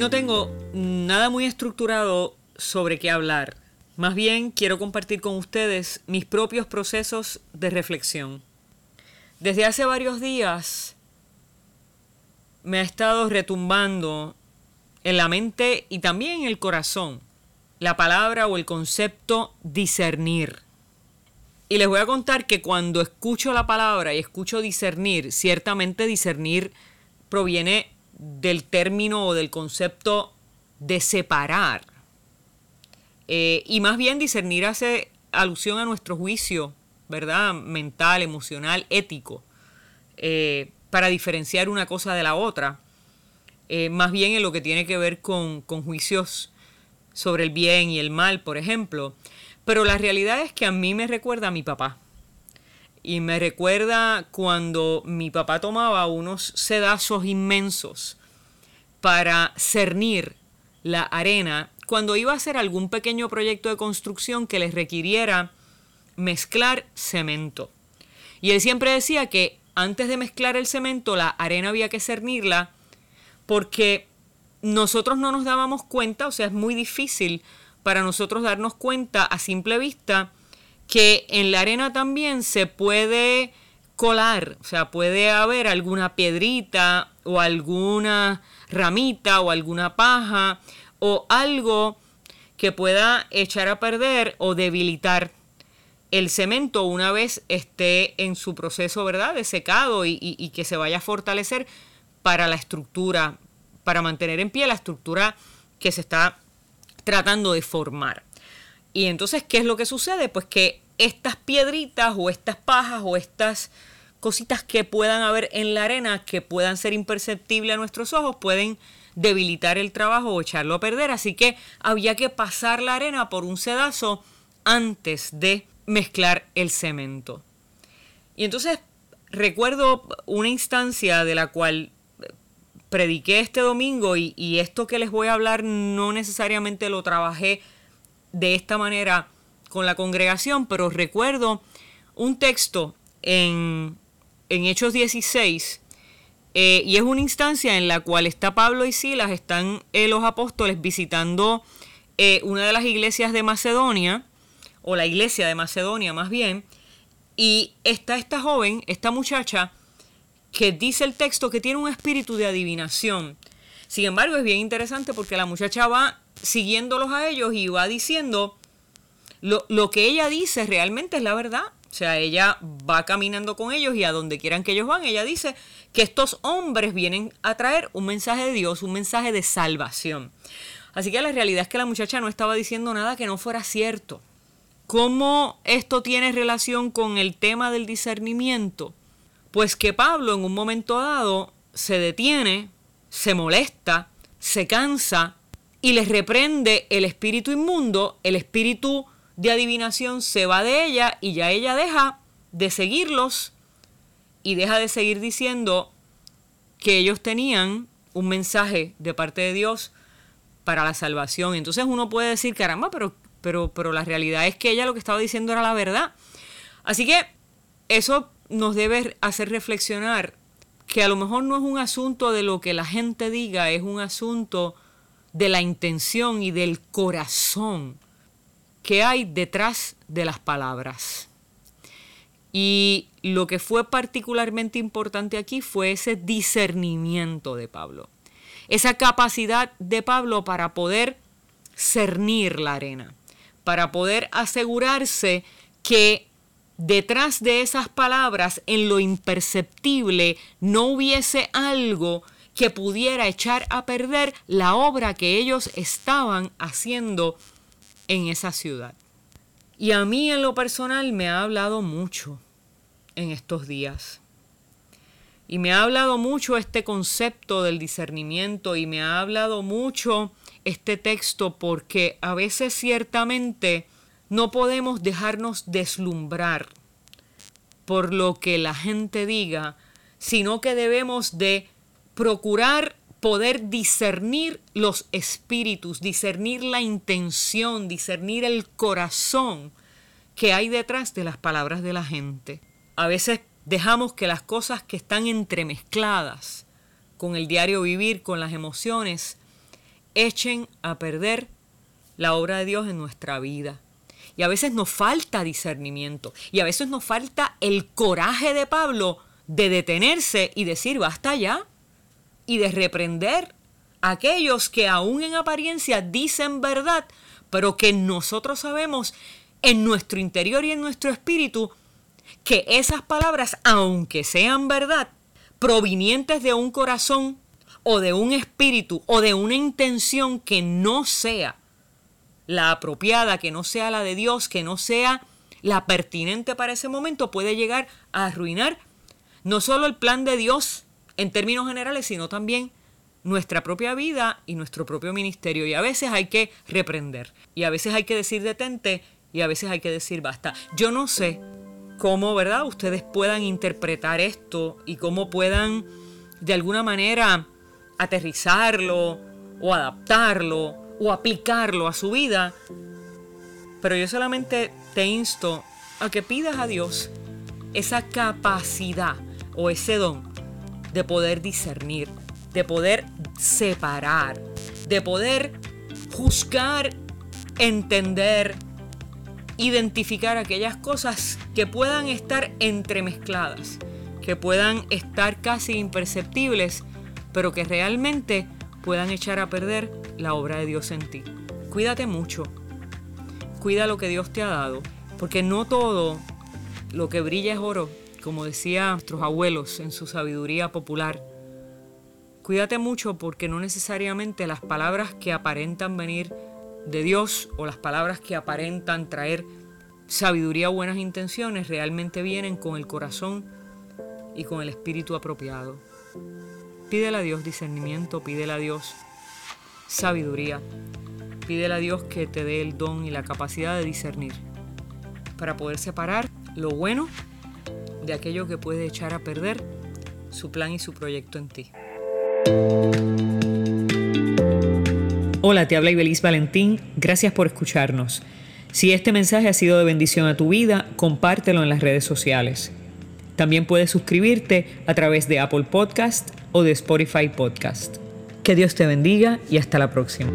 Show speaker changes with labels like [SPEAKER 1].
[SPEAKER 1] no tengo nada muy estructurado sobre qué hablar. Más bien quiero compartir con ustedes mis propios procesos de reflexión. Desde hace varios días me ha estado retumbando en la mente y también en el corazón la palabra o el concepto discernir. Y les voy a contar que cuando escucho la palabra y escucho discernir, ciertamente discernir proviene del término o del concepto de separar. Eh, y más bien discernir hace alusión a nuestro juicio, ¿verdad? Mental, emocional, ético, eh, para diferenciar una cosa de la otra. Eh, más bien en lo que tiene que ver con, con juicios sobre el bien y el mal, por ejemplo. Pero la realidad es que a mí me recuerda a mi papá. Y me recuerda cuando mi papá tomaba unos sedazos inmensos para cernir la arena cuando iba a hacer algún pequeño proyecto de construcción que les requiriera mezclar cemento. Y él siempre decía que antes de mezclar el cemento, la arena había que cernirla porque nosotros no nos dábamos cuenta, o sea, es muy difícil para nosotros darnos cuenta a simple vista que en la arena también se puede colar, o sea, puede haber alguna piedrita o alguna ramita o alguna paja o algo que pueda echar a perder o debilitar el cemento una vez esté en su proceso, ¿verdad?, de secado y, y que se vaya a fortalecer para la estructura, para mantener en pie la estructura que se está tratando de formar. Y entonces, ¿qué es lo que sucede? Pues que estas piedritas o estas pajas o estas cositas que puedan haber en la arena que puedan ser imperceptibles a nuestros ojos pueden debilitar el trabajo o echarlo a perder. Así que había que pasar la arena por un sedazo antes de mezclar el cemento. Y entonces recuerdo una instancia de la cual prediqué este domingo y, y, esto que les voy a hablar no necesariamente lo trabajé de esta manera con la congregación, pero recuerdo un texto en, en Hechos 16 eh, y es una instancia en la cual está Pablo y Silas, están eh, los apóstoles visitando eh, una de las iglesias de Macedonia, o la iglesia de Macedonia más bien, y está esta joven, esta muchacha, que dice el texto que tiene un espíritu de adivinación. Sin embargo, es bien interesante porque la muchacha va siguiéndolos a ellos y va diciendo lo, lo que ella dice realmente es la verdad. O sea, ella va caminando con ellos y a donde quieran que ellos van, ella dice que estos hombres vienen a traer un mensaje de Dios, un mensaje de salvación. Así que la realidad es que la muchacha no estaba diciendo nada que no fuera cierto. ¿Cómo esto tiene relación con el tema del discernimiento? Pues que Pablo en un momento dado se detiene, se molesta, se cansa y les reprende el espíritu inmundo, el espíritu de adivinación se va de ella y ya ella deja de seguirlos y deja de seguir diciendo que ellos tenían un mensaje de parte de Dios para la salvación. Entonces uno puede decir, caramba, pero, pero, pero la realidad es que ella lo que estaba diciendo era la verdad. Así que eso nos debe hacer reflexionar que a lo mejor no es un asunto de lo que la gente diga, es un asunto de la intención y del corazón que hay detrás de las palabras. Y lo que fue particularmente importante aquí fue ese discernimiento de Pablo, esa capacidad de Pablo para poder cernir la arena, para poder asegurarse que detrás de esas palabras, en lo imperceptible, no hubiese algo que pudiera echar a perder la obra que ellos estaban haciendo en esa ciudad. Y a mí en lo personal me ha hablado mucho en estos días. Y me ha hablado mucho este concepto del discernimiento y me ha hablado mucho este texto porque a veces ciertamente no podemos dejarnos deslumbrar por lo que la gente diga, sino que debemos de procurar poder discernir los espíritus, discernir la intención, discernir el corazón que hay detrás de las palabras de la gente. A veces dejamos que las cosas que están entremezcladas con el diario vivir, con las emociones, echen a perder la obra de Dios en nuestra vida. Y a veces nos falta discernimiento. Y a veces nos falta el coraje de Pablo de detenerse y decir basta ya. Y de reprender a aquellos que aún en apariencia dicen verdad, pero que nosotros sabemos en nuestro interior y en nuestro espíritu que esas palabras, aunque sean verdad, provenientes de un corazón o de un espíritu o de una intención que no sea la apropiada, que no sea la de Dios, que no sea la pertinente para ese momento, puede llegar a arruinar no solo el plan de Dios en términos generales, sino también nuestra propia vida y nuestro propio ministerio. Y a veces hay que reprender, y a veces hay que decir detente, y a veces hay que decir basta. Yo no sé cómo, ¿verdad? Ustedes puedan interpretar esto y cómo puedan de alguna manera aterrizarlo o adaptarlo o aplicarlo a su vida. Pero yo solamente te insto a que pidas a Dios esa capacidad o ese don de poder discernir, de poder separar, de poder juzgar, entender, identificar aquellas cosas que puedan estar entremezcladas, que puedan estar casi imperceptibles, pero que realmente puedan echar a perder la obra de Dios en ti. Cuídate mucho, cuida lo que Dios te ha dado, porque no todo lo que brilla es oro, como decían nuestros abuelos en su sabiduría popular. Cuídate mucho porque no necesariamente las palabras que aparentan venir de Dios o las palabras que aparentan traer sabiduría o buenas intenciones realmente vienen con el corazón y con el espíritu apropiado. Pídele a Dios discernimiento, pídele a Dios sabiduría, pídele a Dios que te dé el don y la capacidad de discernir para poder separar lo bueno de aquello que puede echar a perder su plan y su proyecto en ti. Hola, te habla Ibeliz Valentín. Gracias por escucharnos. Si este mensaje ha sido de bendición a tu vida, compártelo en las redes sociales. También puedes suscribirte a través de Apple Podcast o de Spotify Podcast. Que Dios te bendiga y hasta la próxima.